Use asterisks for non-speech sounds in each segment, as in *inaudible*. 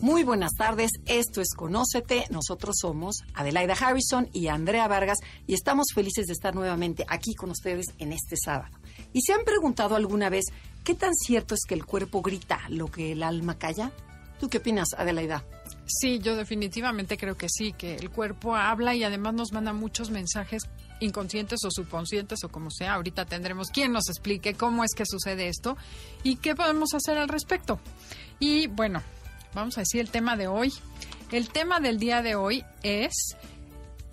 Muy buenas tardes, esto es Conócete, nosotros somos Adelaida Harrison y Andrea Vargas y estamos felices de estar nuevamente aquí con ustedes en este sábado. ¿Y se han preguntado alguna vez qué tan cierto es que el cuerpo grita lo que el alma calla? ¿Tú qué opinas, Adelaida? Sí, yo definitivamente creo que sí, que el cuerpo habla y además nos manda muchos mensajes inconscientes o subconscientes o como sea. Ahorita tendremos quien nos explique cómo es que sucede esto y qué podemos hacer al respecto. Y bueno, vamos a decir el tema de hoy. El tema del día de hoy es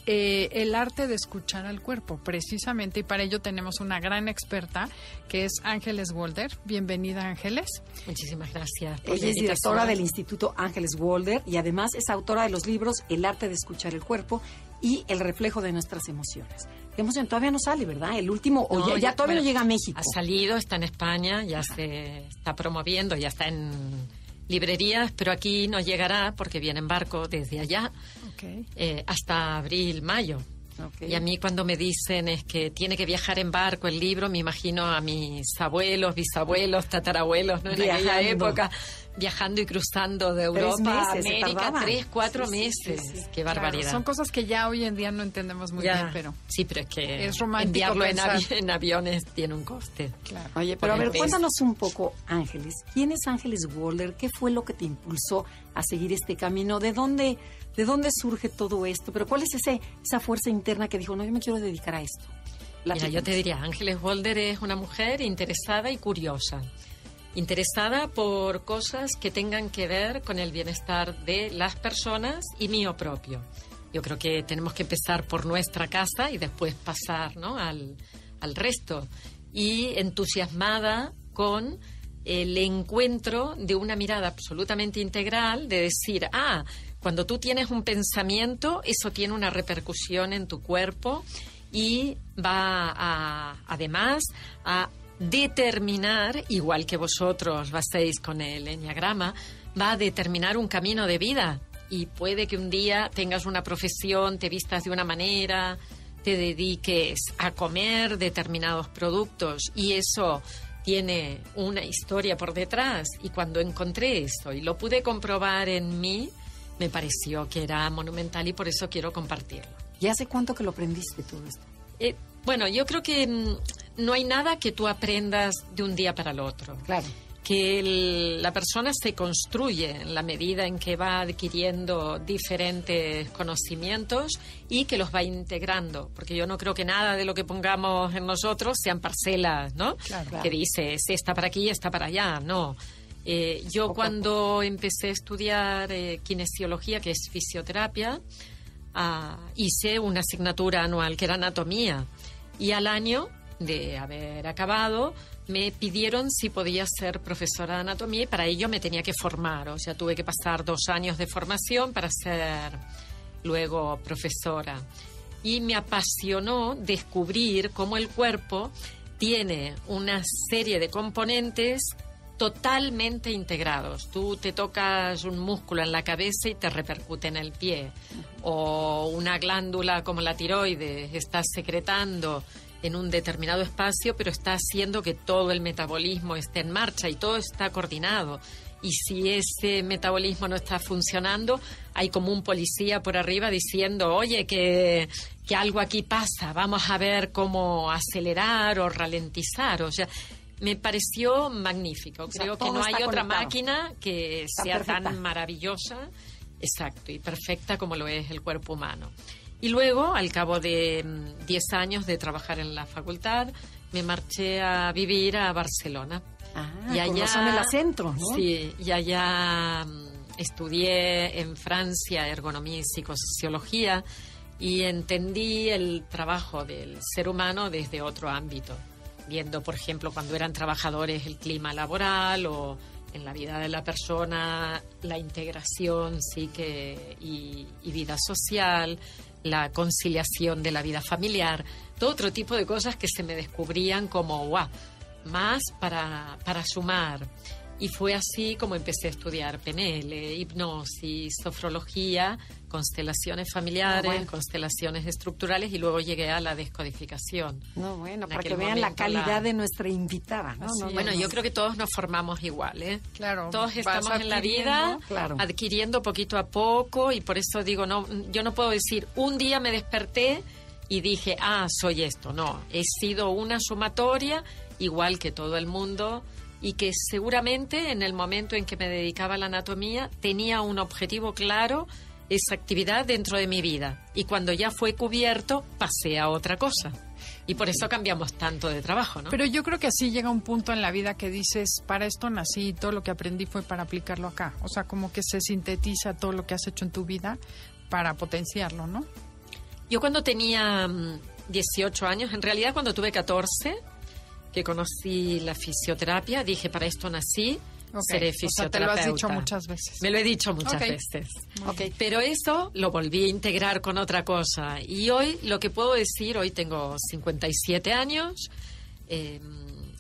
eh, el arte de escuchar al cuerpo, precisamente, y para ello tenemos una gran experta que es Ángeles Walder. Bienvenida, Ángeles. Muchísimas gracias. Ella es directora del Instituto Ángeles Walder y además es autora de los libros El arte de escuchar el cuerpo y El reflejo de nuestras emociones. ¿Qué emoción? Todavía no sale, ¿verdad? El último, o ya, ya, todavía no llega a México. Ha salido, está en España, ya se está promoviendo, ya está en librerías, pero aquí nos llegará porque viene en barco desde allá eh, hasta abril, mayo. Y a mí cuando me dicen es que tiene que viajar en barco el libro, me imagino a mis abuelos, bisabuelos, tatarabuelos, ¿no? En aquella época viajando y cruzando de Europa a América, tres, cuatro meses. Qué barbaridad. son cosas que ya hoy en día no entendemos muy bien, pero... Sí, pero es que es romántico enviarlo *laughs* en, aviones tiene un coste. Claro. Oye, pero a ver, cuéntanos un poco, Ángeles. ¿Quién es Ángeles Walder? ¿Qué fue lo que te impulsó a seguir este camino? ¿De dónde, de dónde surge todo esto? Pero ¿cuál es ese, esa fuerza interna que dijo, no, yo me quiero dedicar a esto? Mira, yo te diría, Ángeles Walder es una mujer interesada y curiosa interesada por cosas que tengan que ver con el bienestar de las personas y mío propio. Yo creo que tenemos que empezar por nuestra casa y después pasar ¿no? al, al resto. Y entusiasmada con el encuentro de una mirada absolutamente integral, de decir, ah, cuando tú tienes un pensamiento, eso tiene una repercusión en tu cuerpo y va además a determinar, igual que vosotros lo hacéis con el enneagrama, va a determinar un camino de vida. Y puede que un día tengas una profesión, te vistas de una manera, te dediques a comer determinados productos y eso tiene una historia por detrás. Y cuando encontré eso y lo pude comprobar en mí, me pareció que era monumental y por eso quiero compartirlo. ¿Y hace cuánto que lo aprendiste todo esto? Eh, bueno, yo creo que mm, no hay nada que tú aprendas de un día para el otro. Claro. Que la persona se construye en la medida en que va adquiriendo diferentes conocimientos y que los va integrando. Porque yo no creo que nada de lo que pongamos en nosotros sean parcelas, ¿no? Claro, Que dices, está para aquí, está para allá. No. Eh, yo cuando empecé a estudiar eh, kinesiología, que es fisioterapia, ah, hice una asignatura anual que era anatomía. Y al año de haber acabado, me pidieron si podía ser profesora de anatomía y para ello me tenía que formar. O sea, tuve que pasar dos años de formación para ser luego profesora. Y me apasionó descubrir cómo el cuerpo tiene una serie de componentes totalmente integrados. Tú te tocas un músculo en la cabeza y te repercute en el pie. O una glándula como la tiroides está secretando en un determinado espacio, pero está haciendo que todo el metabolismo esté en marcha y todo está coordinado. Y si ese metabolismo no está funcionando, hay como un policía por arriba diciendo, oye, que, que algo aquí pasa, vamos a ver cómo acelerar o ralentizar. O sea, me pareció magnífico. Creo que no hay otra máquina que sea tan maravillosa, exacto, y perfecta como lo es el cuerpo humano. Y luego, al cabo de 10 mm, años de trabajar en la facultad, me marché a vivir a Barcelona. Ah, y allá son el acento, ¿no? Sí, y allá mm, estudié en Francia ergonomía y psicosociología y entendí el trabajo del ser humano desde otro ámbito, viendo, por ejemplo, cuando eran trabajadores el clima laboral o en la vida de la persona, la integración psique y, y vida social, la conciliación de la vida familiar, todo otro tipo de cosas que se me descubrían como, guau, más para, para sumar. Y fue así como empecé a estudiar PNL, hipnosis, sofrología, constelaciones familiares, Ah, bueno. constelaciones estructurales y luego llegué a la descodificación. No, bueno, En para que vean la calidad la- de nuestra invitada. ¿no? Bueno, no. yo creo que todos nos formamos igual, ¿eh? Claro, Todos estamos en la vida claro. adquiriendo poquito a poco y por eso digo, no, yo no puedo decir, un día me desperté y dije, ah, soy esto. No, he sido una sumatoria igual que todo el mundo y que seguramente en el momento en que me dedicaba a la anatomía tenía un objetivo claro, esa actividad dentro de mi vida. Y cuando ya fue cubierto, pasé a otra cosa. Y por eso cambiamos tanto de trabajo, ¿no? Pero yo creo que así llega un punto en la vida que dices, para esto nací y todo lo que aprendí fue para aplicarlo acá. O sea, como que se sintetiza todo lo que has hecho en tu vida para potenciarlo, ¿no? Yo cuando tenía mm, 18 años, en realidad cuando tuve 14, que conocí la fisioterapia, dije, para esto nací, Ok. seré O sea, te fisioterapeuta. lo has dicho muchas veces. Me lo he dicho muchas Ok. veces. Ok. Pero eso lo volví a integrar con otra cosa. Y hoy lo que puedo decir, hoy tengo 57 años, eh,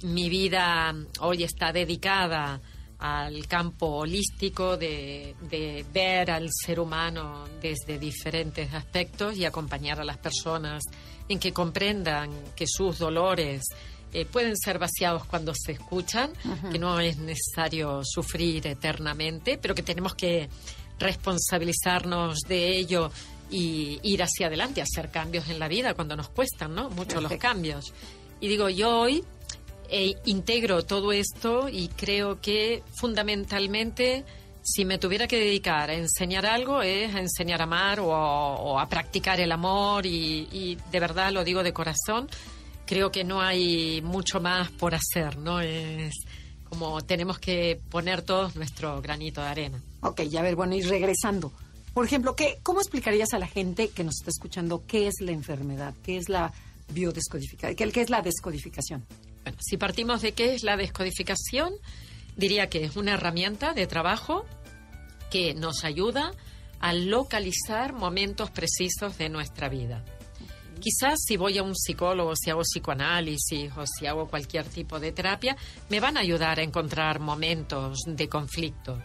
mi vida hoy está dedicada al campo holístico de, de ver al ser humano desde diferentes aspectos y acompañar a las personas en que comprendan que sus dolores eh, pueden ser vaciados cuando se escuchan, que no es necesario sufrir eternamente, pero que tenemos que responsabilizarnos de ello y ir hacia adelante, hacer cambios en la vida cuando nos cuestan, ¿no? Mucho los cambios. Y digo, yo hoy eh, integro todo esto y creo que fundamentalmente si me tuviera que dedicar a enseñar algo es a enseñar a amar o, o a practicar el amor y, y de verdad lo digo de corazón, creo que no hay mucho más por hacer, ¿no? Es como tenemos que poner todos nuestro granito de arena. Ok, ya ver, bueno, y regresando. Por ejemplo, ¿qué, ¿cómo explicarías a la gente que nos está escuchando qué es la enfermedad? ¿Qué es la biodescodificación? ¿Qué, qué es la descodificación? Bueno, si partimos de qué es la descodificación, diría que es una herramienta de trabajo que nos ayuda a localizar momentos precisos de nuestra vida. Quizás si voy a un psicólogo, si hago psicoanálisis o si hago cualquier tipo de terapia, me van a ayudar a encontrar momentos de conflicto.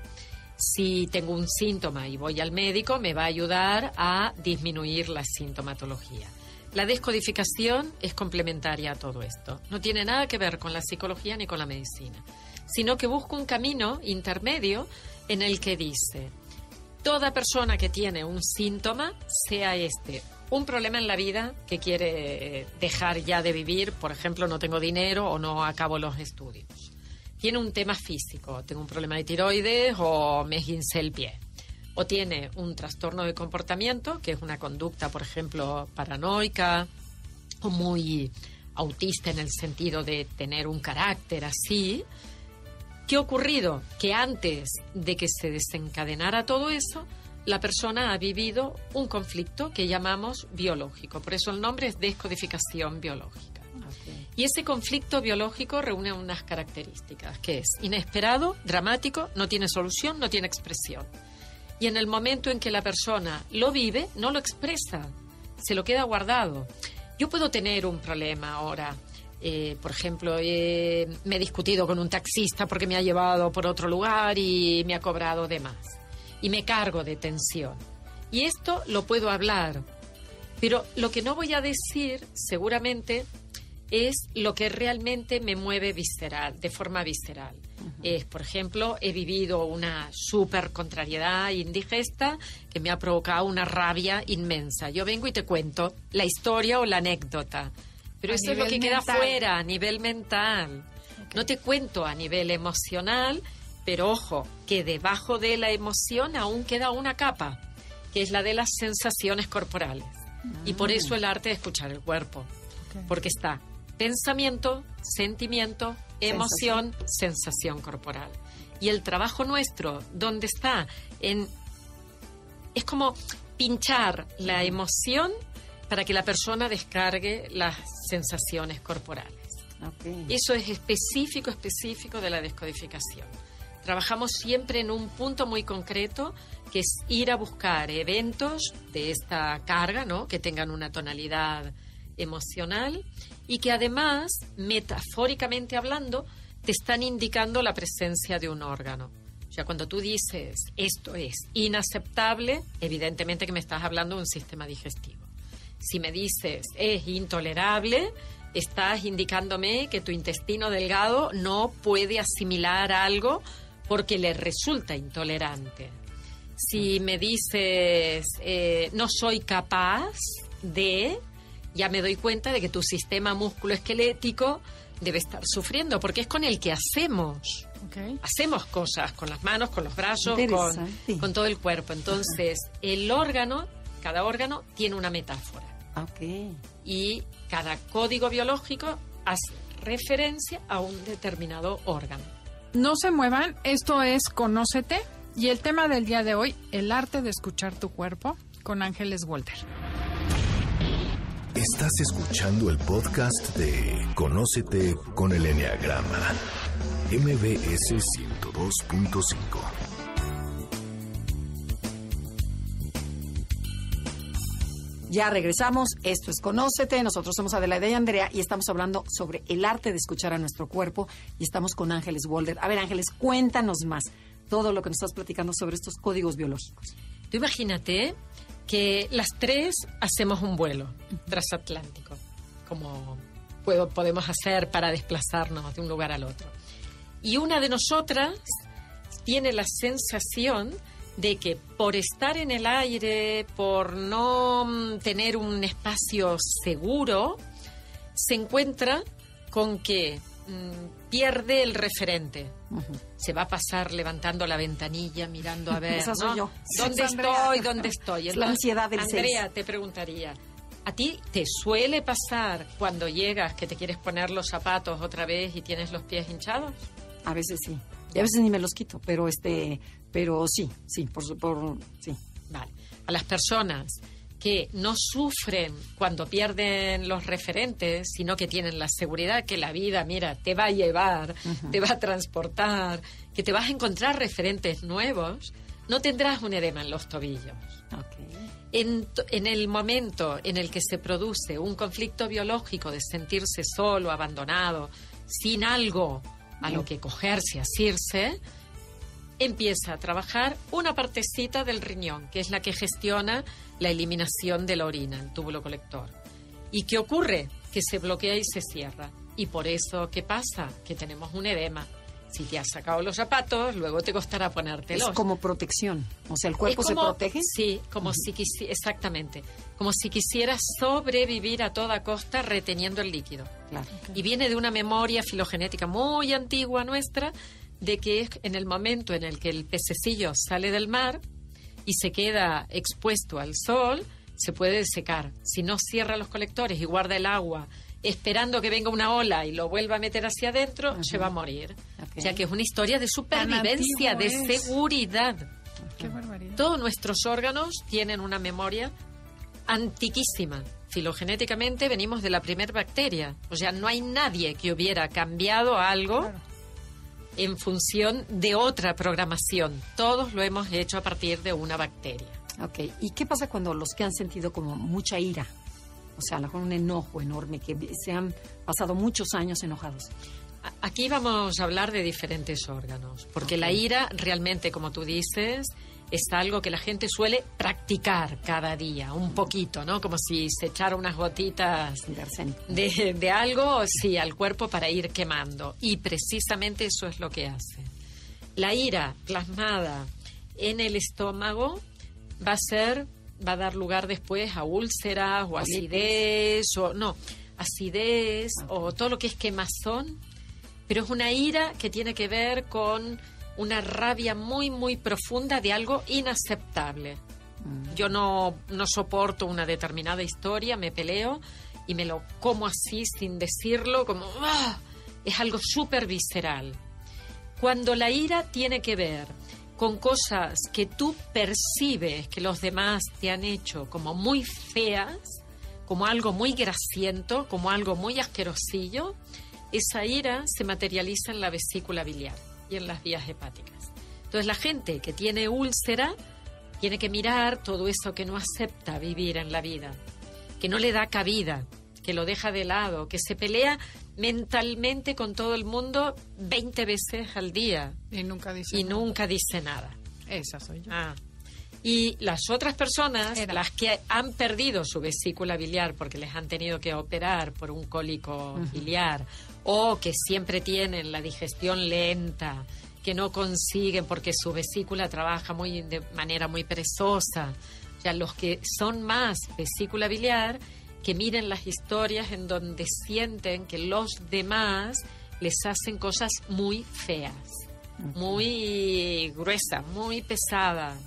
Si tengo un síntoma y voy al médico, me va a ayudar a disminuir la sintomatología. La descodificación es complementaria a todo esto. No tiene nada que ver con la psicología ni con la medicina, sino que busca un camino intermedio en el que dice, toda persona que tiene un síntoma, sea este un problema en la vida que quiere dejar ya de vivir, por ejemplo, no tengo dinero o no acabo los estudios. Tiene un tema físico, tengo un problema de tiroides o me esguincé el pie. O tiene un trastorno de comportamiento, que es una conducta, por ejemplo, paranoica o muy autista en el sentido de tener un carácter así. ¿Qué ha ocurrido? Que antes de que se desencadenara todo eso, la persona ha vivido un conflicto que llamamos biológico. Por eso el nombre es descodificación biológica. Y ese conflicto biológico reúne unas características, que es inesperado, dramático, no tiene solución, no tiene expresión. Y en el momento en que la persona lo vive, no lo expresa, se lo queda guardado. Yo puedo tener un problema ahora. eh, por ejemplo, eh, me he discutido con un taxista porque me ha llevado por otro lugar y me ha cobrado de más. Y me cargo de tensión. Y esto lo puedo hablar. Pero lo que no voy a decir, seguramente, es lo que realmente me mueve visceral, de forma visceral. Es, por ejemplo, he vivido una súper contrariedad indigesta que me ha provocado una rabia inmensa. Yo vengo y te cuento la historia o la anécdota. Pero A eso es lo que queda fuera, a nivel mental. No te cuento a nivel emocional, pero ojo, que debajo de la emoción aún queda una capa, que es la de las sensaciones corporales. Y por eso el arte de escuchar el cuerpo. Porque está pensamiento, sentimiento, emoción, sensación corporal. Y el trabajo nuestro, ¿dónde está? En, es como pinchar la emoción para que la persona descargue las sensaciones corporales. Eso es específico, específico de la descodificación. Trabajamos siempre en un punto muy concreto, que es ir a buscar eventos de esta carga, ¿no? Que tengan una tonalidad emocional y que además, metafóricamente hablando, te están indicando la presencia de un órgano. O sea, cuando tú dices esto es inaceptable, evidentemente que me estás hablando de un sistema digestivo. Si me dices es intolerable, estás indicándome que tu intestino delgado no puede asimilar algo porque le resulta intolerante. Si me dices eh, no soy capaz de, ya me doy cuenta de que tu sistema musculoesquelético debe estar sufriendo, porque es con el que hacemos. Hacemos cosas con las manos, con los brazos, con, con, todo el cuerpo. Entonces, el órgano, cada órgano tiene una metáfora. Y cada código biológico hace referencia a un determinado órgano. No se muevan, esto es Conócete y el tema del día de hoy, el arte de escuchar tu cuerpo con Ángeles Walter. Estás escuchando el podcast de Conócete con el Enneagrama, MBS 102.5. Ya regresamos, esto es Conócete, nosotros somos Adelaida y Andrea y estamos hablando sobre el arte de escuchar a nuestro cuerpo y estamos con Ángeles Walter. A ver Ángeles, cuéntanos más todo lo que nos estás platicando sobre estos códigos biológicos. Tú imagínate que las tres hacemos un vuelo transatlántico, como podemos hacer para desplazarnos de un lugar al otro. Y una de nosotras tiene la sensación de que por estar en el aire, por no mm, tener un espacio seguro, se encuentra con que mm, pierde el referente. Se va a pasar levantando la ventanilla, mirando a *laughs* ver, ¿Dónde estoy? ¿Dónde estoy? la ansiedad del Andrea, te preguntaría, ¿a ti te suele pasar cuando llegas que te quieres poner los zapatos otra vez y tienes los pies hinchados? A veces sí. Y a veces ni me los quito, pero este, pero sí, sí, por, por sí. Vale. A las personas que no sufren cuando pierden los referentes, sino que tienen la seguridad que la vida, mira, te va a llevar, te va a transportar, que te vas a encontrar referentes nuevos, no tendrás un edema en los tobillos. En, en, el momento en el que se produce un conflicto biológico de sentirse solo, abandonado, sin algo a lo que cogerse, asirse, empieza a trabajar una partecita del riñón, que es la que gestiona la eliminación de la orina, el túbulo colector. ¿Y qué ocurre? Que se bloquea y se cierra. Y por eso, ¿qué pasa? Que tenemos un edema. Si te has sacado los zapatos, luego te costará ponértelos. Es como protección. O sea, el cuerpo se protege. Sí, como si exactamente. Como si quisieras sobrevivir a toda costa reteniendo el líquido. Y viene de una memoria filogenética muy antigua nuestra de que en el momento en el que el pececillo sale del mar y se queda expuesto al sol, se puede secar. Si no cierra los colectores y guarda el agua esperando que venga una ola y lo vuelva a meter hacia adentro, se va a morir. O sea que es una historia de supervivencia, de seguridad. Todos nuestros órganos tienen una memoria antiquísima. Filogenéticamente venimos de la primera bacteria. O sea, no hay nadie que hubiera cambiado algo en función de otra programación. Todos lo hemos hecho a partir de una bacteria. Ok, ¿y qué pasa cuando los que han sentido como mucha ira? O sea, a lo mejor un enojo enorme, que se han pasado muchos años enojados. Aquí vamos a hablar de diferentes órganos, porque la ira realmente, como tú dices, es algo que la gente suele practicar cada día, un poquito, ¿no? Como si se echara unas gotitas de, de algo, sí, al cuerpo para ir quemando. Y precisamente eso es lo que hace. La ira plasmada en el estómago va a ser, va a dar lugar después a úlceras o acidez, o no, acidez o todo lo que es quemazón, pero es una ira que tiene que ver con una rabia muy, muy profunda de algo inaceptable. Mm. Yo no, no soporto una determinada historia, me peleo y me lo como así sin decirlo, como ¡ah! es algo súper visceral. Cuando la ira tiene que ver con cosas que tú percibes que los demás te han hecho como muy feas, como algo muy grasiento, como algo muy asquerosillo, esa ira se materializa en la vesícula biliar y en las vías hepáticas. Entonces la gente que tiene úlcera tiene que mirar todo eso que no acepta vivir en la vida, que no le da cabida, que lo deja de lado, que se pelea mentalmente con todo el mundo 20 veces al día. Y nunca dice Y nada. nunca dice nada. Esa soy yo. Ah. Y las otras personas, Era. las que han perdido su vesícula biliar porque les han tenido que operar por un cólico biliar o que siempre tienen la digestión lenta, que no consiguen porque su vesícula trabaja muy de manera muy perezosa. O sea, los que son más vesícula biliar, que miren las historias en donde sienten que los demás les hacen cosas muy feas, muy gruesas, muy pesadas,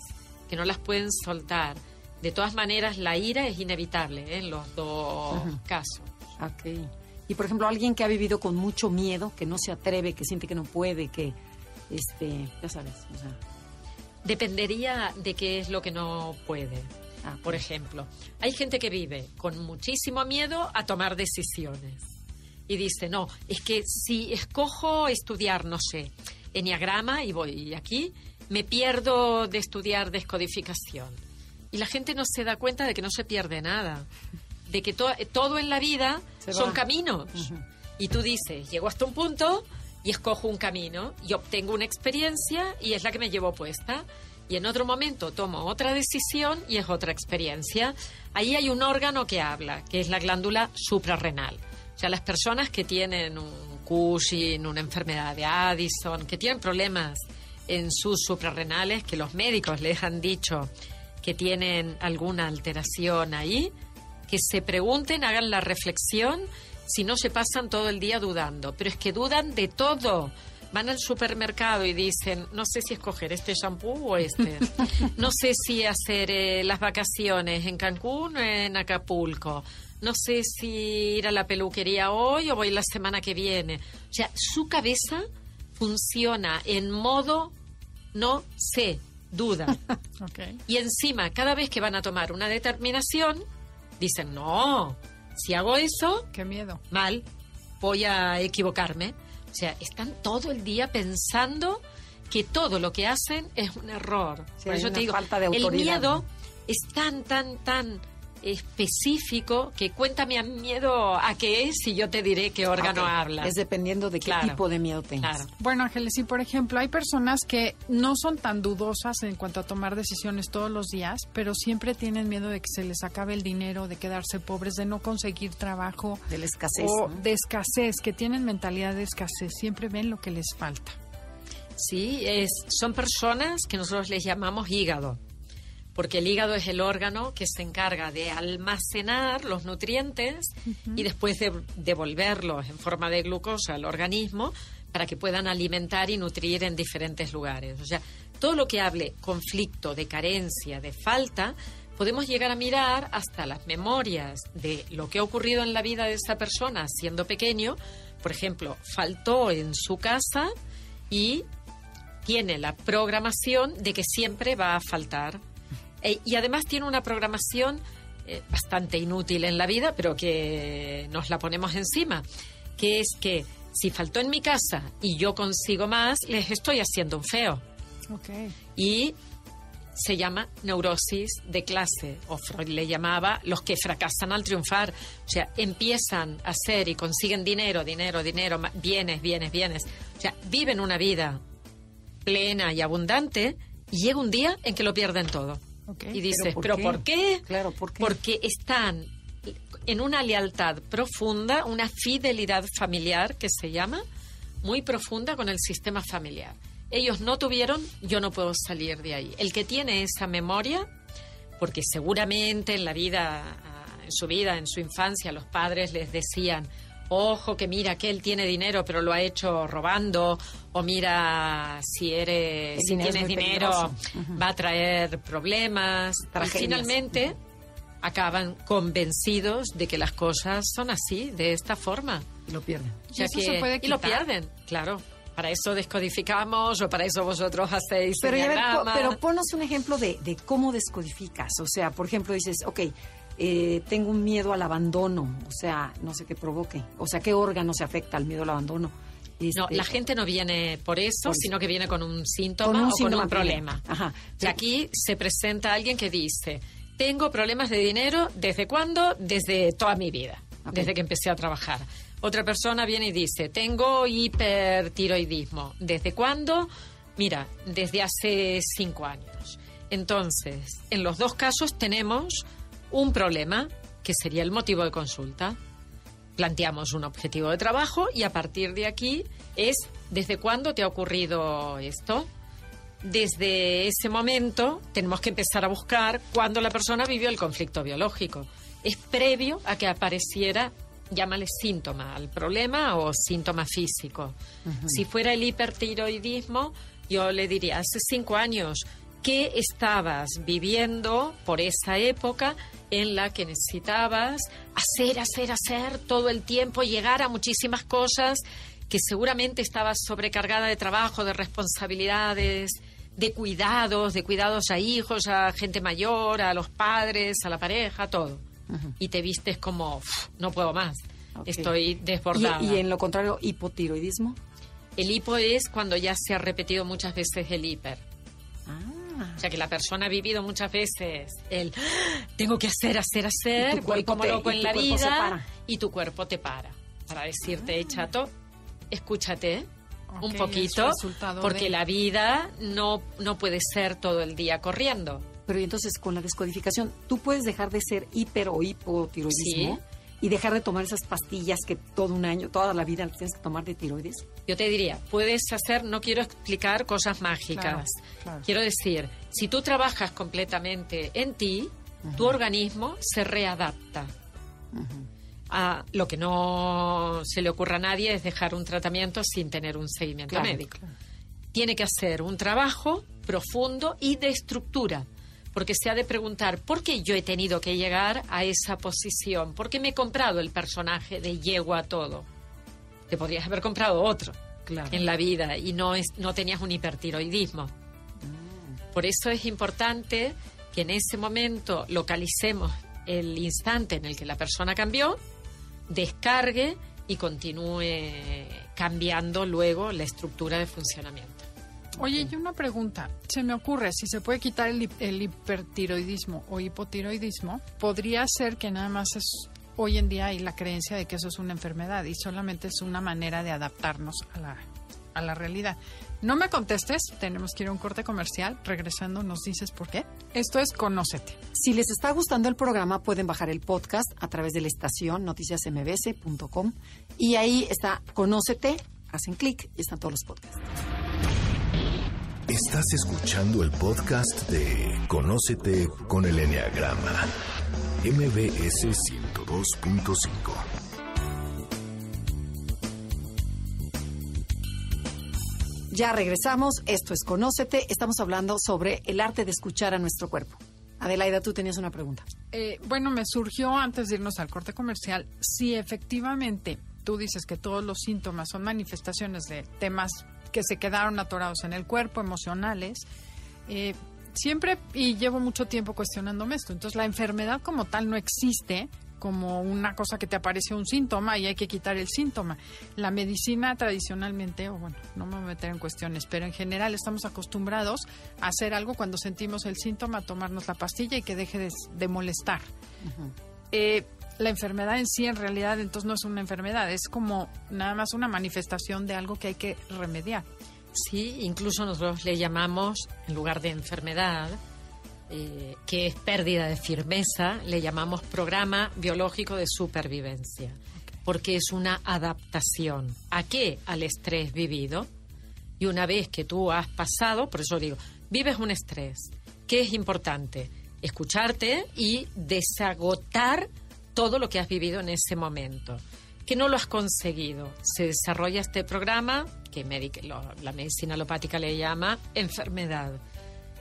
que no las pueden soltar. De todas maneras, la ira es inevitable ¿eh? en los dos casos. Ok. Y por ejemplo, alguien que ha vivido con mucho miedo, que no se atreve, que siente que no puede, que, este, ya sabes, o sea, Dependería de qué es lo que no puede. Ah, Por ejemplo, hay gente que vive con muchísimo miedo a tomar decisiones. Y dice, no, es que si escojo estudiar, no sé, enneagrama y voy aquí, me pierdo de estudiar descodificación. Y la gente no se da cuenta de que no se pierde nada, de que to- todo en la vida Se son va. caminos. Y tú dices, llego hasta un punto y escojo un camino y obtengo una experiencia y es la que me llevo puesta. Y en otro momento tomo otra decisión y es otra experiencia. Ahí hay un órgano que habla, que es la glándula suprarrenal. O sea, las personas que tienen un Cushing, una enfermedad de Addison, que tienen problemas en sus suprarrenales, que los médicos les han dicho que tienen alguna alteración ahí, que se pregunten, hagan la reflexión, si no se pasan todo el día dudando. Pero es que dudan de todo. Van al supermercado y dicen, no sé si escoger este shampoo o este. *laughs* No sé si hacer eh, las vacaciones en Cancún o en Acapulco. No sé si ir a la peluquería hoy o voy la semana que viene. O sea, su cabeza funciona en modo no sé, duda. *laughs* Y encima, cada vez que van a tomar una determinación, dicen, no, si hago eso, Qué miedo. mal, voy a equivocarme. O sea, están todo el día pensando que todo lo que hacen es un error. Sí, Por eso te digo, falta de el miedo ¿no? es tan, tan, tan específico que cuéntame a miedo a qué es y yo te diré qué órgano habla. Es dependiendo de qué Claro. tipo de miedo tengas. Claro. Bueno, Ángeles, y por ejemplo, hay personas que no son tan dudosas en cuanto a tomar decisiones todos los días, pero siempre tienen miedo de que se les acabe el dinero, de quedarse pobres, de no conseguir trabajo De la escasez. o ¿no? de escasez, que tienen mentalidad de escasez, siempre ven lo que les falta. Sí, es, son personas que nosotros les llamamos hígado, porque el hígado es el órgano que se encarga de almacenar los nutrientes y después de devolverlos en forma de glucosa al organismo para que puedan alimentar y nutrir en diferentes lugares. O sea, todo lo que hable conflicto, de carencia, de falta, podemos llegar a mirar hasta las memorias de lo que ha ocurrido en la vida de esa persona siendo pequeño. Por ejemplo, faltó en su casa y tiene la programación de que siempre va a faltar. E- y además tiene una programación eh, bastante inútil en la vida, pero que nos la ponemos encima, que es que si faltó en mi casa y yo consigo más, les estoy haciendo un feo. Ok. Y se llama neurosis de clase, o Freud le llamaba los que fracasan al triunfar. O sea, empiezan a hacer y consiguen dinero, dinero, dinero, bienes, bienes, bienes. O sea, viven una vida plena y abundante y llega un día en que lo pierden todo. Y dices, ¿pero ¿pero por por qué? qué? Claro, ¿por qué? Porque están en una lealtad profunda, una fidelidad familiar que se llama, muy profunda con el sistema familiar. Ellos no tuvieron, yo no puedo salir de ahí. El que tiene esa memoria, porque seguramente en la vida, ah, en su vida, en su infancia, los padres les decían, ojo que mira que él tiene dinero pero lo ha hecho robando, o mira si eres, El si tienes dinero va a traer problemas. Y finalmente acaban convencidos de que las cosas son así, de esta forma. Y lo pierden. O sea eso que- se puede y lo pierden, claro. Para eso descodificamos o para eso vosotros hacéis Pero, ya ver, pero ponos un ejemplo de, de cómo descodificas. O sea, por ejemplo, dices, ok, eh, tengo un miedo al abandono. O sea, no sé qué provoque. O sea, ¿qué órgano se afecta al miedo al abandono? No, Este, la gente no viene por eso, Por sino que viene con un síntoma Con un o síntoma con un problema. Ajá. Y aquí se presenta alguien que dice, tengo problemas de dinero, ¿desde cuándo? Desde toda mi vida, desde que empecé a trabajar. Otra persona viene y dice, tengo hipertiroidismo. ¿Desde cuándo? Mira, desde hace cinco años. Entonces, en los dos casos tenemos un problema, que sería el motivo de consulta planteamos un objetivo de trabajo y a partir de aquí es desde cuándo te ha ocurrido esto. Desde ese momento tenemos que empezar a buscar cuándo la persona vivió el conflicto biológico. Es previo a que apareciera, llámale síntoma al problema o síntoma físico. Si fuera el hipertiroidismo, yo le diría, hace cinco años, ¿qué estabas viviendo por esa época en la que necesitabas hacer, hacer, hacer todo el tiempo, llegar a muchísimas cosas que seguramente estabas sobrecargada de trabajo, de responsabilidades, de cuidados, de cuidados a hijos, a gente mayor, a los padres, a la pareja, todo. Y te vistes como, "Uf, no puedo más, Ok. estoy desbordada. Y, y en lo contrario, hipotiroidismo. El hipo es cuando ya se ha repetido muchas veces el hiper. Ah. O sea, que la persona ha vivido muchas veces el "Ah, tengo que hacer, hacer, hacer, voy como te- loco en la vida y tu cuerpo te para. Para decirte, "Eh, chato, escúchate un poquito, porque de- la vida no, no puede ser todo el día corriendo. Pero y entonces con la descodificación, ¿tú puedes dejar de ser hiper o hipotiroidismo? Sí. Y dejar de tomar esas pastillas que todo un año, toda la vida tienes que tomar de tiroides. Yo te diría, puedes hacer, no quiero explicar cosas mágicas. Claro, claro. Quiero decir, si tú trabajas completamente en ti, tu organismo se readapta. A lo que no se le ocurra a nadie es dejar un tratamiento sin tener un seguimiento Claro, médico. Tiene que hacer un trabajo profundo y de estructura, porque se ha de preguntar por qué yo he tenido que llegar a esa posición, por qué me he comprado el personaje de llego a todo. Te podrías haber comprado otro Claro. en la vida y no, es, no tenías un hipertiroidismo. Por eso es importante que en ese momento localicemos el instante en el que la persona cambió, descargue y continúe cambiando luego la estructura de funcionamiento. Oye, y una pregunta. Se me ocurre, si se puede quitar el, el hipertiroidismo o hipotiroidismo, podría ser que nada más es hoy en día hay la creencia de que eso es una enfermedad y solamente es una manera de adaptarnos a la, a la realidad. No me contestes, tenemos que ir a un corte comercial. Regresando, nos dices por qué. Esto es Conócete. Si les está gustando el programa, pueden bajar el podcast a través de la estación noticiasmbs.com y ahí está Conócete, hacen clic y están todos los podcasts. Estás escuchando el podcast de Conócete con el Enneagrama. MBS 102.5. Ya regresamos, esto es Conócete, estamos hablando sobre el arte de escuchar a nuestro cuerpo. Adelaida, tú tenías una pregunta. Eh, bueno, me surgió antes de irnos al corte comercial si efectivamente tú dices que todos los síntomas son manifestaciones de temas que se quedaron atorados en el cuerpo, emocionales. eh, siempre, y llevo mucho tiempo cuestionándome esto, entonces la enfermedad como tal no existe como una cosa que te aparece un síntoma y hay que quitar el síntoma. La medicina tradicionalmente, o bueno, no me voy a meter en cuestiones, pero en general estamos acostumbrados a hacer algo cuando sentimos el síntoma, a tomarnos la pastilla y que deje de, de molestar. Eh, la enfermedad en sí, en realidad, entonces no es una enfermedad, es como nada más una manifestación de algo que hay que remediar. Sí, incluso nosotros le llamamos, en lugar de enfermedad, eh, que es pérdida de firmeza, le llamamos programa biológico de supervivencia, porque es una adaptación. ¿A qué? Al estrés vivido. Y una vez que tú has pasado, por eso digo, vives un estrés, ¿qué es importante? Escucharte y desagotar todo lo que has vivido en ese momento. Que no lo has conseguido. Se desarrolla este programa, que lo- la medicina alopática le llama enfermedad.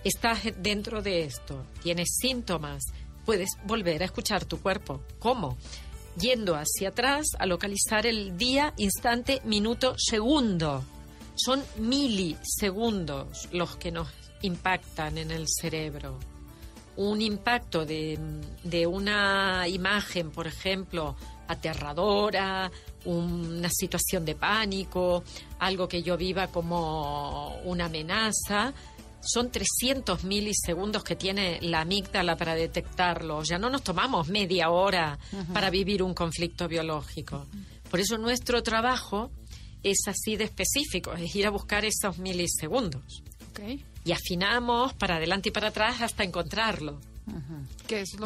Estás dentro de esto, tienes síntomas, puedes volver a escuchar tu cuerpo. ¿Cómo? Yendo hacia atrás a localizar el día, instante, minuto, segundo. Son milisegundos los que nos impactan en el cerebro. un impacto de, de una imagen, por ejemplo, aterradora, una situación de pánico, algo que yo viva como una amenaza, son 300 milisegundos que tiene la amígdala para detectarlo. Ya no nos tomamos media hora para vivir un conflicto biológico. Por eso nuestro trabajo es así de específico, es ir a buscar esos milisegundos. Y afinamos para adelante y para atrás hasta encontrarlo.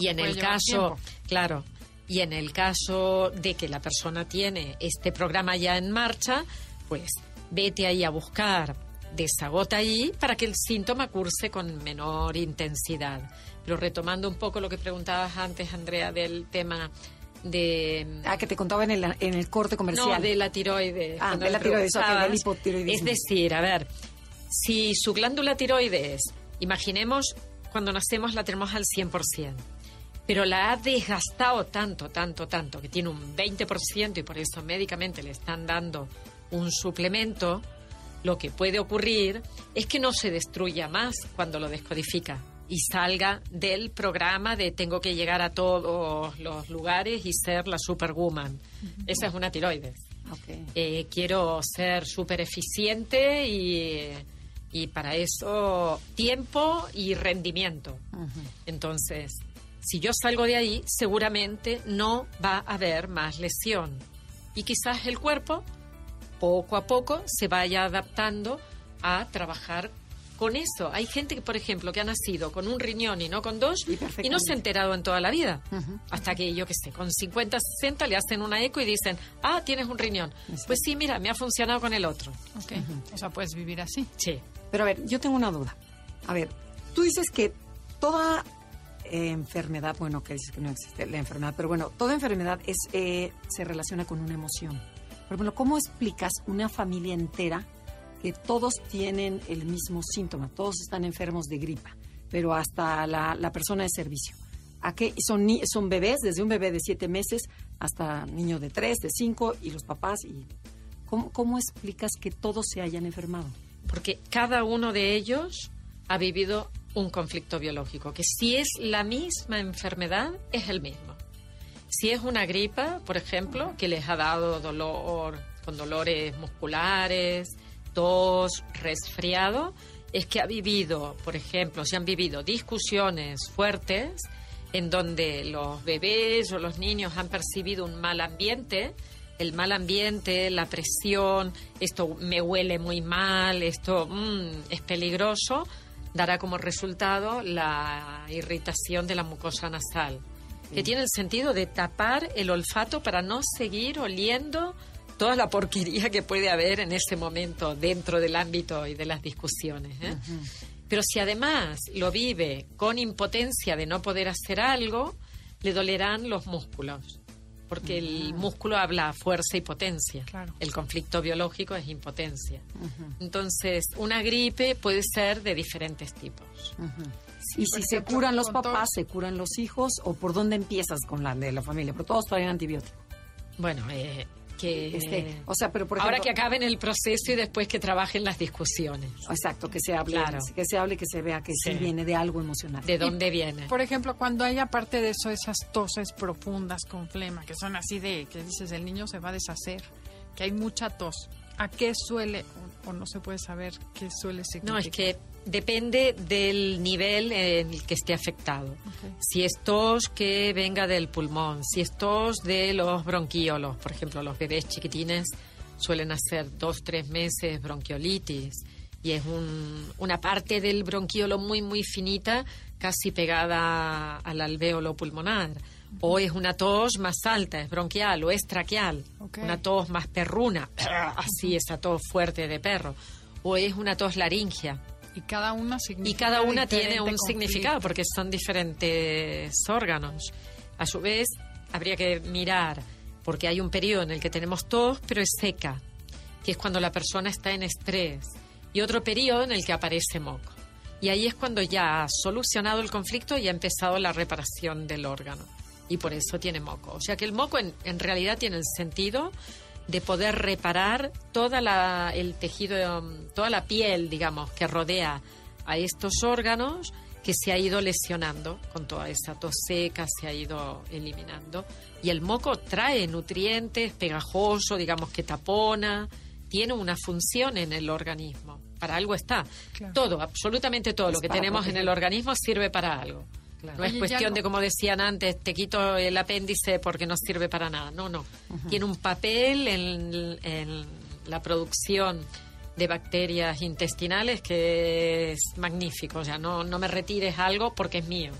y en el caso, claro, y en el caso de que la persona tiene este programa ya en marcha, pues vete ahí a buscar desagota ahí para que el síntoma curse con menor intensidad. Pero retomando un poco lo que preguntabas antes, Andrea, del tema de... Ah, que te contaba en el, en el corte comercial. No, de la tiroides. Ah, de la tiroides, del Es decir, a ver, si su glándula tiroides, imaginemos cuando nacemos la tenemos al 100%, pero la ha desgastado tanto, tanto, tanto, que tiene un 20% y por eso médicamente le están dando un suplemento, lo que puede ocurrir es que no se destruya más cuando lo descodifica y salga del programa de tengo que llegar a todos los lugares y ser la superwoman. Esa es una tiroides. Eh, quiero ser súper eficiente y, y, para eso tiempo y rendimiento. Entonces, si yo salgo de ahí, seguramente no va a haber más lesión. Y quizás el cuerpo poco a poco se vaya adaptando a trabajar con eso. Hay gente que, por ejemplo, que ha nacido con un riñón y no con dos y, no se ha enterado en toda la vida. Hasta que, yo qué sé, con 50, 60 le hacen una eco y dicen, ah, tienes un riñón. Pues sí, mira, me ha funcionado con el otro. O sea, puedes vivir así. Sí. Pero a ver, yo tengo una duda. A ver, tú dices que toda enfermedad, bueno, que dices que no existe la enfermedad, pero bueno, toda enfermedad es eh, se relaciona con una emoción. Por ejemplo, ¿cómo explicas una familia entera que todos tienen el mismo síntoma, todos están enfermos de gripa, pero hasta la, persona de servicio? ¿A qué? Son, son bebés, desde un bebé de siete meses hasta niño de tres, de cinco, y los papás. Y, ¿cómo, ¿Cómo explicas que todos se hayan enfermado? Porque cada uno de ellos ha vivido un conflicto biológico, que si es la misma enfermedad, es el mismo. Si es una gripa, por ejemplo, que les ha dado dolor con dolores musculares, tos, resfriado, es que ha vivido, por ejemplo, si han vivido discusiones fuertes en donde los bebés o los niños han percibido un mal ambiente, el mal ambiente, la presión, esto me huele muy mal, esto mm, es peligroso, dará como resultado la irritación de la mucosa nasal que tiene el sentido de tapar el olfato para no seguir oliendo toda la porquería que puede haber en ese momento dentro del ámbito y de las discusiones. ¿eh? Pero si además lo vive con impotencia de no poder hacer algo, le dolerán los músculos, porque el músculo habla fuerza y potencia. El conflicto biológico es impotencia. Entonces, una gripe puede ser de diferentes tipos. Y si se curan los papás, se curan los hijos, o por dónde empiezas con la de la familia, pero todos traen antibiótico. Bueno, eh, que este, o sea, pero por ahora que acaben el proceso y después que trabajen las discusiones. Exacto, que se hable, que se hable, que se vea que sí. viene de algo emocional. ¿De dónde viene? Por ejemplo, cuando hay aparte de eso esas toses profundas con flema, que son así de que dices el niño se va a deshacer, que hay mucha tos. ¿A qué suele o, no se puede saber qué suele significar? No, es que Depende del nivel en el que esté afectado. Si es tos que venga del pulmón, si es tos de los bronquiolos, por ejemplo, los bebés chiquitines suelen hacer dos, tres meses bronquiolitis y es una parte del bronquiolo muy, muy finita, casi pegada al alvéolo pulmonar. O es una tos más alta, es bronquial o es traqueal, una tos más perruna, *clears throat* así esa tos fuerte de perro. O es una tos laringia, y cada una Y cada una tiene un significado porque son diferentes órganos. A su vez, habría que mirar, porque hay un periodo en el que tenemos tos, pero es seca, que es cuando la persona está en estrés, y otro periodo en el que aparece moco. Y ahí es cuando ya ha solucionado el conflicto y ha empezado la reparación del órgano. Y por eso tiene moco. O sea que el moco en, en realidad tiene el sentido de poder reparar toda la, el tejido, toda la piel, digamos, que rodea a estos órganos que se ha ido lesionando con toda esa tos seca, se ha ido eliminando. Y el moco trae nutrientes, pegajoso, digamos que tapona, tiene una función en el organismo. Para algo está. Claro. Todo, absolutamente todo Es lo que tenemos en el organismo sirve para algo. No es Oye, cuestión de, como decían antes, te quito el apéndice porque no sirve para nada. No, no. Tiene un papel en, en la producción de bacterias intestinales que es magnífico. O sea, no, no me retires algo porque es mío.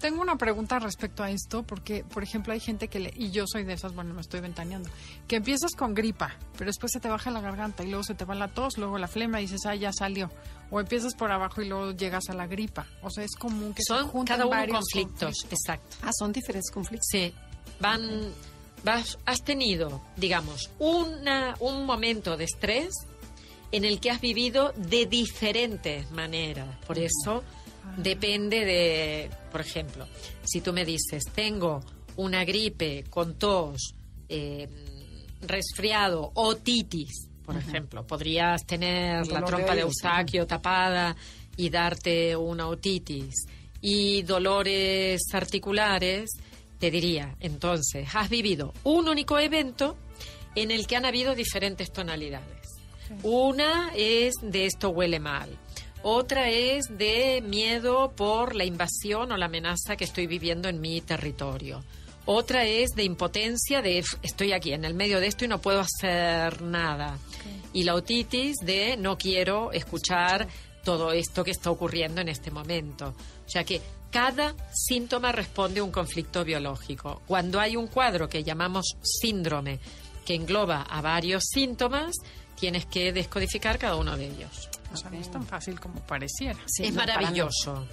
Tengo una pregunta respecto a esto, porque, por ejemplo, hay gente que, le, y yo soy de esas, bueno, me estoy ventaneando, que empiezas con gripa, pero después se te baja la garganta y luego se te va la tos, luego la flema y dices, ah, ya salió. O empiezas por abajo y luego llegas a la gripa. O sea, es común que se Son junten cada uno varios conflictos, exacto. Ah, son diferentes conflictos. Sí, van, vas, has tenido, digamos, una, un momento de estrés en el que has vivido de diferentes maneras. Por eso depende de, por ejemplo, si tú me dices, tengo una gripe con tos, eh, resfriado, otitis, por ejemplo, podrías tener la trompa de Eustaquio tapada y darte una otitis y dolores articulares, te diría, entonces, has vivido un único evento en el que han habido diferentes tonalidades. Una es de esto huele mal. Otra es de miedo por la invasión o la amenaza que estoy viviendo en mi territorio. Otra es de impotencia de "F, estoy aquí en el medio de esto y no puedo hacer nada. Y la otitis de no quiero escuchar todo esto que está ocurriendo en este momento. O sea que cada síntoma responde a un conflicto biológico. Cuando hay un cuadro que llamamos síndrome, que engloba a varios síntomas, tienes que descodificar cada uno de ellos. O sea, no es tan fácil como pareciera. Sí, es no, maravilloso.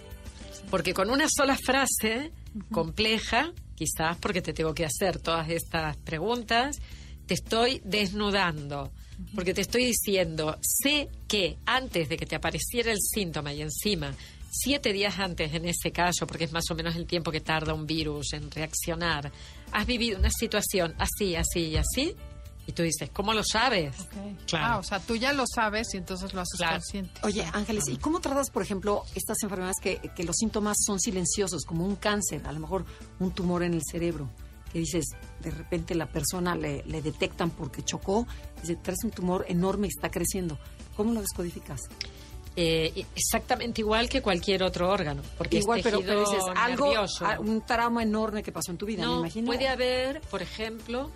Porque con una sola frase compleja, quizás porque te tengo que hacer todas estas preguntas, te estoy desnudando. Porque te estoy diciendo, sé que antes de que te apareciera el síntoma y encima, siete días antes en ese caso, porque es más o menos el tiempo que tarda un virus en reaccionar, has vivido una situación así, así y así, y tú dices, ¿cómo lo sabes? Claro. Ah, o sea, tú ya lo sabes y entonces lo haces Claro. consciente. Oye, Ángeles, ¿y cómo tratas, por ejemplo, estas enfermedades que, que los síntomas son silenciosos, como un cáncer, a lo mejor un tumor en el cerebro? Que dices, de repente la persona le, le detectan porque chocó, dice, traes un tumor enorme y está creciendo. ¿Cómo lo descodificas? Eh, exactamente igual que cualquier otro órgano, porque Igual, es pero, tejido pero dices, algo, nervioso. un trauma enorme que pasó en tu vida, me no, imagino. puede haber, por ejemplo,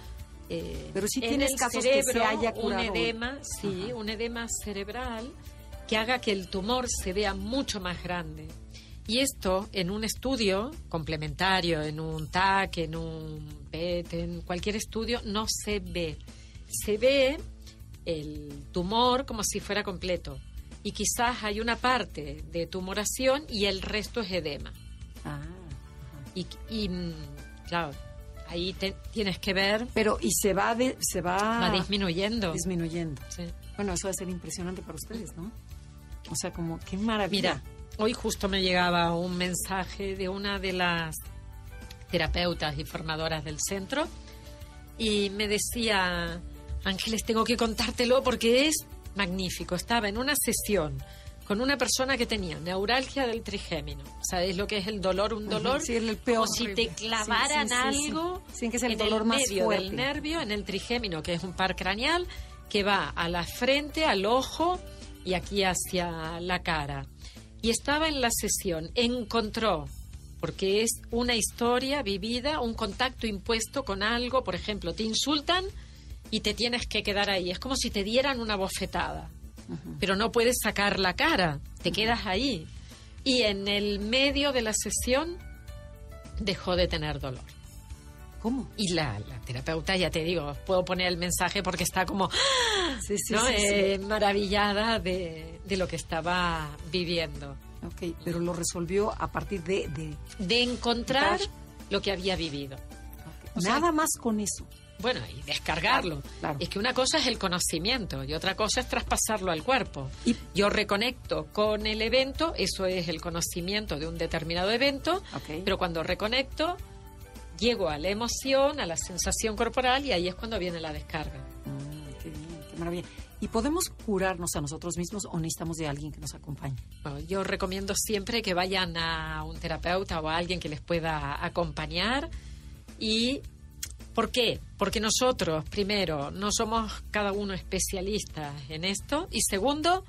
eh, Pero sí en tienes casos que se cerebro haya un edema, sí, Ajá. un edema cerebral que haga que el tumor se vea mucho más grande. Y esto en un estudio complementario, en un TAC, en un PET, en cualquier estudio, no se ve. Se ve el tumor como si fuera completo. Y quizás hay una parte de tumoración y el resto es edema. Ah, y, mm, claro, ahí te- tienes que ver, Pero, y se va, de, se va, va disminuyendo. disminuyendo. Sí. Bueno, eso va a ser impresionante para ustedes, ¿no? O sea, como, qué maravilla. Mira, hoy justo me llegaba un mensaje de una de las terapeutas y formadoras del centro y me decía, Ángeles, tengo que contártelo porque es magnífico. Estaba en una sesión con una persona que tenía neuralgia del trigémino. ¿Sabes lo que es el dolor? Un dolor sí, el peor. como si te clavaran Sí, sí, algo Sí, que es el en dolor el más medio fuerte. del nervio, en el trigémino, que es un par craneal que va a la frente, al ojo y aquí hacia la cara. Y estaba en la sesión, encontró, porque es una historia vivida, un contacto impuesto con algo, por ejemplo, te insultan y te tienes que quedar ahí. Es como si te dieran una bofetada, pero no puedes sacar la cara, te quedas ahí. Y en el medio de la sesión dejó de tener dolor. ¿Cómo? Y la, la terapeuta, ya te digo, puedo poner el mensaje porque está como Sí, sí, ¿no? sí. Eh, maravillada de, de lo que estaba viviendo. Ok, pero lo resolvió a partir de... de De encontrar lo que había vivido. sea- Nada más con eso. Bueno, y descargarlo. Claro, claro. Es que una cosa es el conocimiento y otra cosa es traspasarlo al cuerpo. Y- Yo reconecto con el evento, eso es el conocimiento de un determinado evento, pero cuando reconecto, llego a la emoción, a la sensación corporal y ahí es cuando viene la descarga. Mm, qué bien, qué maravilla. ¿Y podemos curarnos a nosotros mismos o necesitamos de alguien que nos acompañe? Bueno, yo recomiendo siempre que vayan a un terapeuta o a alguien que les pueda acompañar. ¿Y por qué? Porque nosotros, primero, no somos cada uno especialistas en esto. Y segundo,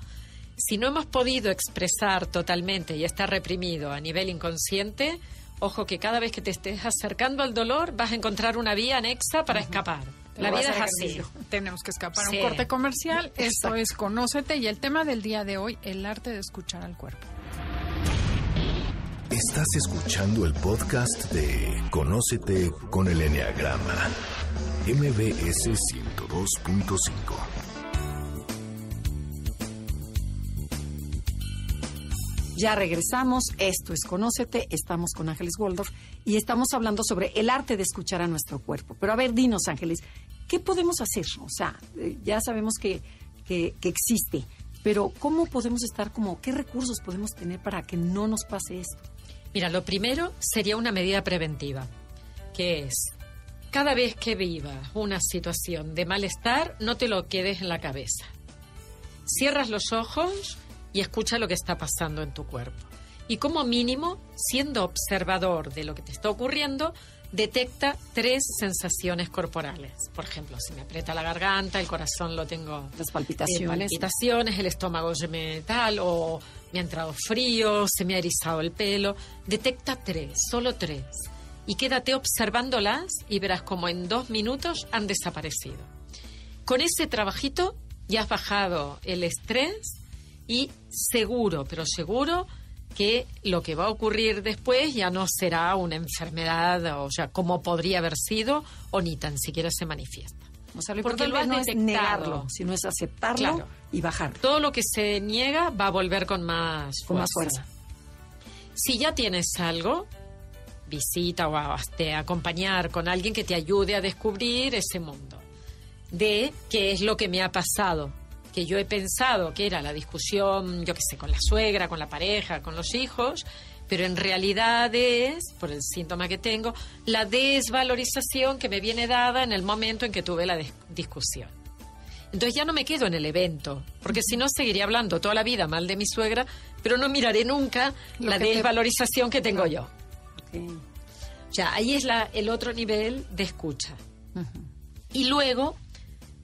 si no hemos podido expresar totalmente y está reprimido a nivel inconsciente, ojo que cada vez que te estés acercando al dolor vas a encontrar una vía anexa para escapar. La vida es así. Tenemos que escapar a Sí. un corte comercial. Esto es Conócete y el tema del día de hoy, el arte de escuchar al cuerpo. Estás escuchando el podcast de Conócete con el Enneagrama, MBS 102.5. Ya regresamos, esto es Conócete, estamos con Ángeles Waldorf y estamos hablando sobre el arte de escuchar a nuestro cuerpo. Pero a ver, dinos Ángeles, ¿qué podemos hacer? O sea, eh, ya sabemos que, que, que existe, pero ¿cómo podemos estar como, qué recursos podemos tener para que no nos pase esto? Mira, lo primero sería una medida preventiva, que es, cada vez que vivas una situación de malestar, no te lo quedes en la cabeza. Cierras los ojos y escucha lo que está pasando en tu cuerpo. Y como mínimo, siendo observador de lo que te está ocurriendo, detecta tres sensaciones corporales. Por ejemplo, si me aprieta la garganta, el corazón lo tengo Las eh, palpitaciones. palpitaciones, el estómago se me tal, o me ha entrado frío, se me ha erizado el pelo. Detecta tres, solo tres. Y quédate observándolas y verás como en dos minutos han desaparecido. Con ese trabajito ya has bajado el estrés y seguro, pero seguro que lo que va a ocurrir después ya no será una enfermedad, o sea, como podría haber sido, o ni tan siquiera se manifiesta. O sea, lo Porque importante lo has no es negarlo, sino es aceptarlo Claro. y bajarlo. Todo lo que se niega va a volver con más Con más fuerza. Si ya tienes algo, visita o hazte acompañar con alguien que te ayude a descubrir ese mundo. De qué es lo que me ha pasado. Que yo he pensado que era la discusión, yo qué sé, con la suegra, con la pareja, con los hijos, pero en realidad es, por el síntoma que tengo, la desvalorización que me viene dada en el momento en que tuve la dis- discusión. Entonces ya no me quedo en el evento, porque si no seguiría hablando toda la vida mal de mi suegra, pero no miraré nunca Lo la que te- desvalorización que tengo yo. Ok. O sea, ahí es la, el otro nivel de escucha. Ujú. Y luego,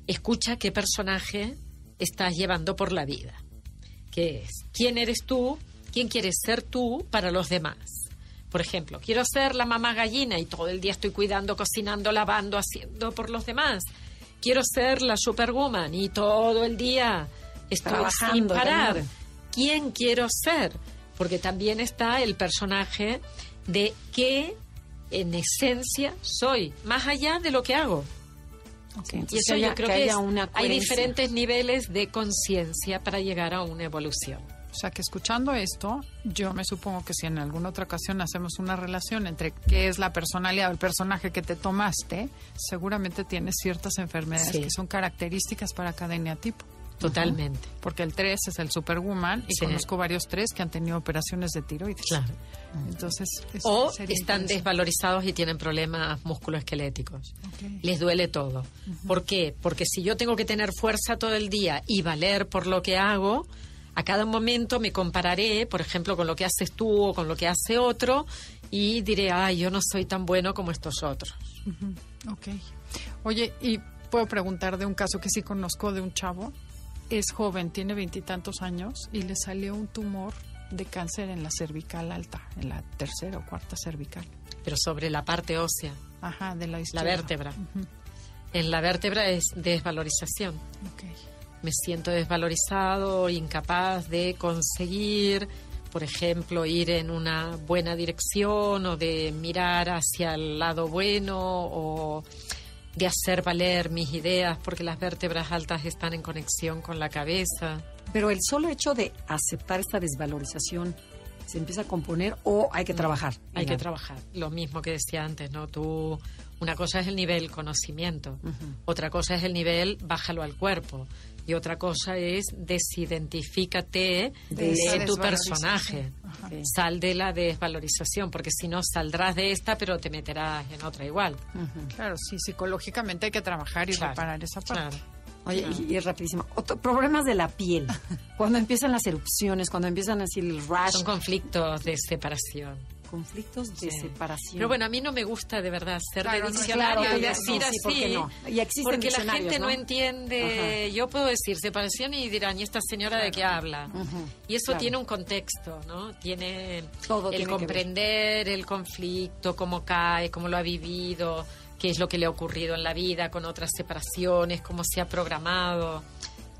escucha qué personaje estás llevando por la vida. ¿Qué es? ¿Quién eres tú? ¿Quién quieres ser tú para los demás? Por ejemplo, quiero ser la mamá gallina y todo el día estoy cuidando, cocinando, lavando, haciendo por los demás. Quiero ser la superwoman y todo el día estoy Trabajando, sin parar. ¿Quién quiero ser? Porque también está el personaje de qué en esencia soy, más allá de lo que hago. Ok, Y eso haya- yo creo que es- hay diferentes niveles de conciencia para llegar a una evolución. O sea que escuchando esto, yo me supongo que si en alguna otra ocasión hacemos una relación entre qué es la personalidad o el personaje que te tomaste, seguramente tienes ciertas enfermedades Sí. que son características para cada eneatipo. Totalmente. Porque el 3 es el superwoman y Sí. conozco varios 3 que han tenido operaciones de tiroides. Claro. Entonces, es- O están desvalorizados y tienen problemas musculoesqueléticos. Les duele todo. ¿Por qué? Porque si yo tengo que tener fuerza todo el día y valer por lo que hago, a cada momento me compararé, por ejemplo, con lo que haces tú o con lo que hace otro y diré, ay, yo no soy tan bueno como estos otros. Ok. Oye, y puedo preguntar de un caso que sí conozco de un chavo. Es joven, tiene veintitantos años y le salió un tumor de cáncer en la cervical alta, en la tercera o cuarta cervical. Pero sobre la parte ósea, Ajá, de la la vértebra. En la vértebra es desvalorización. Ok. Me siento desvalorizado, incapaz de conseguir, por ejemplo, ir en una buena dirección o de mirar hacia el lado bueno o de hacer valer mis ideas porque las vértebras altas están en conexión con la cabeza. Pero el solo hecho de aceptar esta desvalorización se empieza a componer o hay que trabajar. Hay que trabajar. Lo mismo que decía antes, ¿no? Tú, una cosa es el nivel conocimiento, otra cosa es el nivel bájalo al cuerpo y otra cosa es desidentifícate De tu personaje. Sal de la desvalorización, porque si no saldrás de esta, pero te meterás en otra igual. Claro, sí, psicológicamente hay que trabajar y Claro, reparar esa parte. Claro. Oye, y, y rapidísimo. Otro- problemas de la piel. *laughs* Cuando empiezan las erupciones, cuando empiezan así el rash, Son conflictos de separación. Conflictos de Sí. separación. Pero bueno, a mí no me gusta de verdad ser Claro, de no, diccionario claro, y decir sí, ¿por qué así. no? Y existen porque la gente no, entiende. Yo puedo decir separación y dirán, ¿y esta señora de qué habla? Y eso tiene un contexto, ¿no? Tiene Todo el tiene comprender el conflicto, cómo cae, cómo lo ha vivido, qué es lo que le ha ocurrido en la vida con otras separaciones, cómo se ha programado.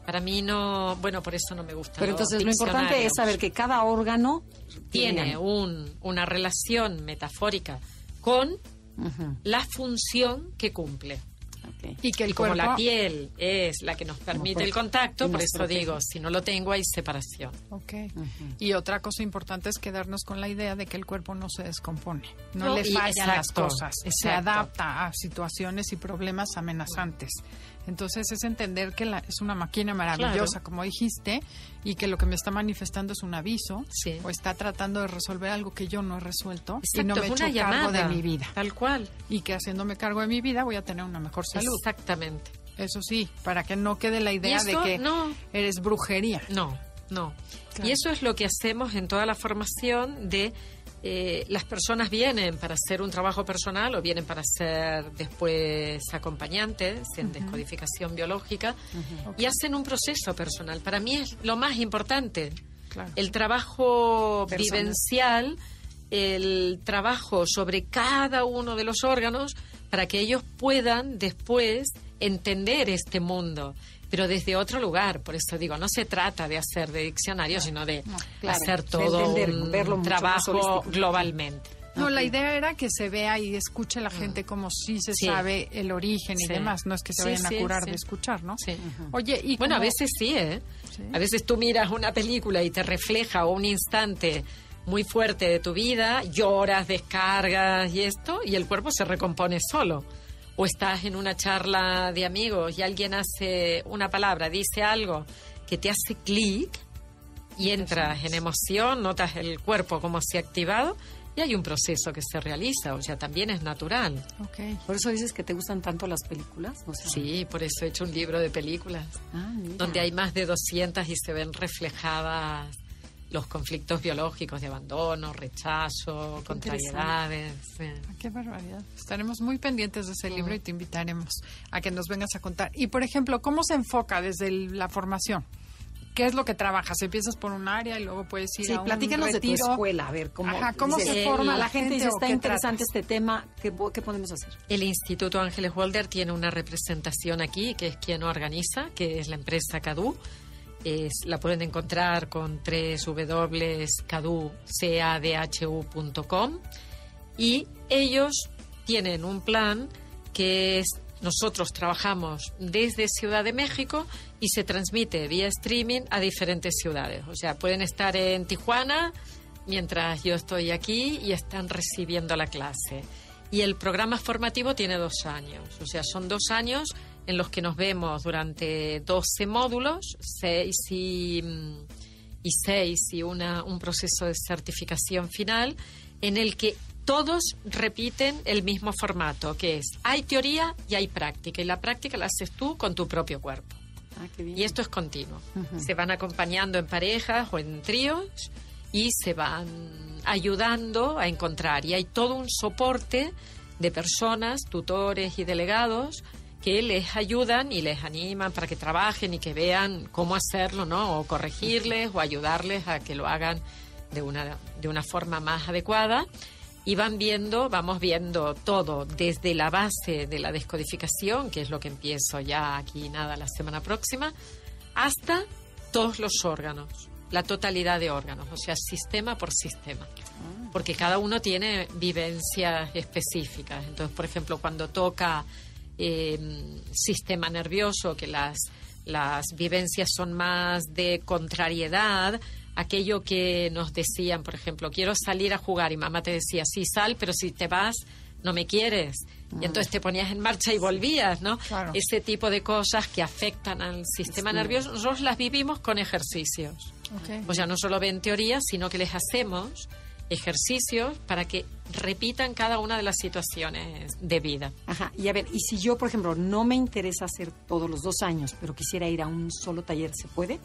Para mí no, bueno, por eso no me gusta. Pero entonces lo importante es saber que cada órgano tiene un, una relación metafórica con Ujú, la función que cumple. ok. Y que el y como cuerpo... la piel es la que nos permite el contacto, y por eso protege. digo, si no lo tengo hay separación. Ok. Y otra cosa importante es quedarnos con la idea de que el cuerpo no se descompone, no, No, le fallan las exacto, cosas, se exacto. adapta a situaciones y problemas amenazantes. Entonces es entender que la- es una máquina maravillosa, Claro. como dijiste, y que lo que me está manifestando es un aviso Sí. o está tratando de resolver algo que yo no he resuelto y Exacto, no me he hecho cargo llamada, de mi vida. Tal cual. Y que haciéndome cargo de mi vida voy a tener una mejor salud. Exactamente. Eso sí, para que no quede la idea de que no. eres brujería. No, no. Claro. Y eso es lo que hacemos en toda la formación de eh, las personas vienen para hacer un trabajo personal o vienen para ser después acompañantes en descodificación biológica y hacen un proceso personal. Para mí es lo más importante. Claro. El trabajo vivencial, el trabajo sobre cada uno de los órganos para que ellos puedan después entender este mundo, pero desde otro lugar. Por eso digo, no se trata de hacer de diccionario, sino de claro, hacer de todo entender, un verlo trabajo globalmente. No, la idea era que se vea y escuche la gente como si se Sí. sabe el origen y demás. No es que se Sí, vayan sí, a curar sí. de escuchar, ¿no? Sí. Oye, y Bueno, a veces sí, ¿eh? Sí. A veces tú miras una película y te refleja un instante muy fuerte de tu vida, lloras, descargas y esto, y el cuerpo se recompone solo. O estás en una charla de amigos y alguien hace una palabra, dice algo que te hace clic y entras en emoción, notas el cuerpo como se ha activado y hay un proceso que se realiza, o sea, también es natural. Ok. Por eso dices que te gustan tanto las películas. O sea, Sí, por eso he hecho un libro de películas. Ah, donde hay más de 200 y se ven reflejadas los conflictos biológicos de abandono, rechazo, contrariedades. sí. Ah, Qué barbaridad. Estaremos muy pendientes de ese libro y te invitaremos a que nos vengas a contar. Y, por ejemplo, ¿cómo se enfoca desde el- la formación? ¿Qué es lo que trabajas? ¿Empiezas por un área y luego puedes ir Sí, a un platícanos de tu retiro? escuela, a ver cómo, Ajá, ¿cómo dices, se forma la gente? gente está qué interesante tratas? este tema, ¿qué, qué podemos hacer? El Instituto Ángeles Holder tiene una representación aquí, que es quien organiza, que es la empresa CADU. La pueden encontrar con www.cadu.com y ellos tienen un plan que es nosotros trabajamos desde Ciudad de México y se transmite vía streaming a diferentes ciudades. O sea, pueden estar en Tijuana mientras yo estoy aquí y están recibiendo la clase. Y el programa formativo tiene dos años. O sea, son dos años en los que nos vemos durante 12 módulos, seis y, mm, y seis y una, un proceso de certificación final en el que todos repiten el mismo formato, que es hay teoría y hay práctica. Y la práctica la haces tú con tu propio cuerpo. Ah, qué bien. Y esto es continuo. Se van acompañando en parejas o en tríos y se van ayudando a encontrar. Y hay todo un soporte de personas, tutores y delegados que les ayudan y les animan para que trabajen y que vean cómo hacerlo, ¿no? O corregirles o ayudarles a que lo hagan de una, de una forma más adecuada. Y van viendo, vamos viendo todo, desde la base de la descodificación, que es lo que empiezo ya aquí nada la semana próxima, hasta todos los órganos, la totalidad de órganos, o sea, sistema por sistema. Porque cada uno tiene vivencias específicas. Entonces, por ejemplo, cuando toca eh, sistema nervioso, que las, las vivencias son más de contrariedad, aquello que nos decían, por ejemplo, quiero salir a jugar y mamá te decía, sí, sal, pero si te vas, no me quieres. Y entonces te ponías en marcha y volvías, ¿no? Claro. Ese tipo de cosas que afectan al sistema nervioso, nosotros las vivimos con ejercicios. Ok. O sea, no solo ven teoría, sino que les hacemos ejercicios para que repitan cada una de las situaciones de vida. Ajá. Y a ver, y si yo, por ejemplo, no me interesa hacer todos los dos años, pero quisiera ir a un solo taller, ¿se puede?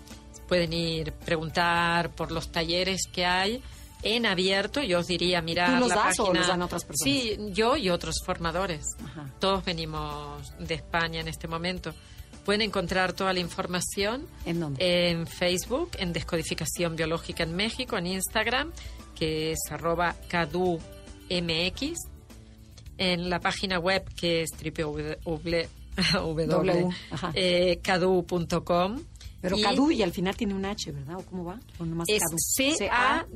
Pueden ir preguntar por los talleres que hay en abierto. Yo os diría, mirar ¿Tú los la das o página. los dan otras personas? Sí, yo y otros formadores. Ajá. Todos venimos de España en este momento. Pueden encontrar toda la información ¿En dónde? en Facebook, en Descodificación Biológica en México, en Instagram, que es arroba cadumx, en la página web que es www.cadu.com. *laughs* Pero y Cadu y al final tiene un H, ¿verdad? ¿O cómo va? ¿O nomás es c-a-d-h-u.com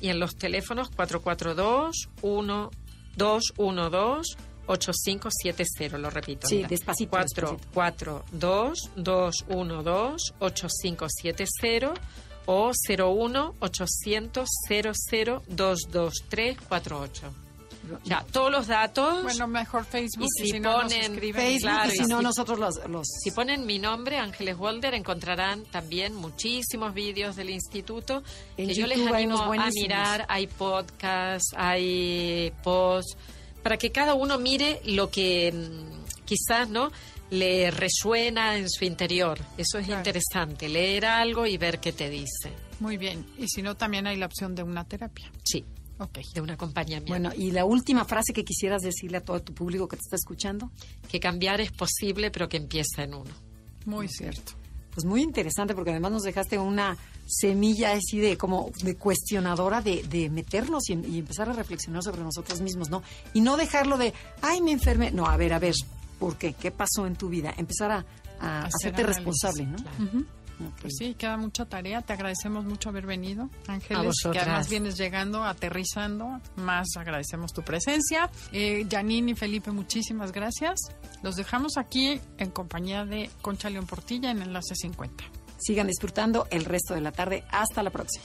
y en los teléfonos 442-212-8570, lo repito. Sí, mira. despacito. 442-212-8570 o 01-800-00-22348. Ya, todos los datos. Bueno, mejor Facebook. Y si si no nos ponen escriben. Facebook Claro, y si no si- nosotros los... los Si ponen mi nombre, Ángeles Walder, encontrarán también muchísimos vídeos del instituto En que yo les animo a mirar. Hay podcasts, hay posts, para que cada uno mire lo que mm, quizás no le resuena en su interior. Eso es Claro. interesante, leer algo y ver qué te dice. Muy bien. Y si no, también hay la opción de una terapia. Sí, Ok. de un acompañamiento. Bueno, y la última frase que quisieras decirle a todo tu público que te está escuchando. que cambiar es posible, pero que empieza en uno. Muy cierto. Pues muy interesante porque además nos dejaste una semilla así de como de cuestionadora de, de meternos y, y empezar a reflexionar sobre nosotros mismos, ¿no? Y no dejarlo de, ay, me enfermé. No, a ver, a ver, ¿por qué? ¿Qué pasó en tu vida? Empezar a, a Hacer hacerte análisis, responsable, ¿no? Claro. Pues sí, queda mucha tarea. Te agradecemos mucho haber venido, Ángeles. Que además vienes llegando, aterrizando. Más agradecemos tu presencia. Eh, Janine y Felipe, muchísimas gracias. Los dejamos aquí en compañía de Concha León Portilla en Enlace 50. Sigan disfrutando el resto de la tarde. Hasta la próxima.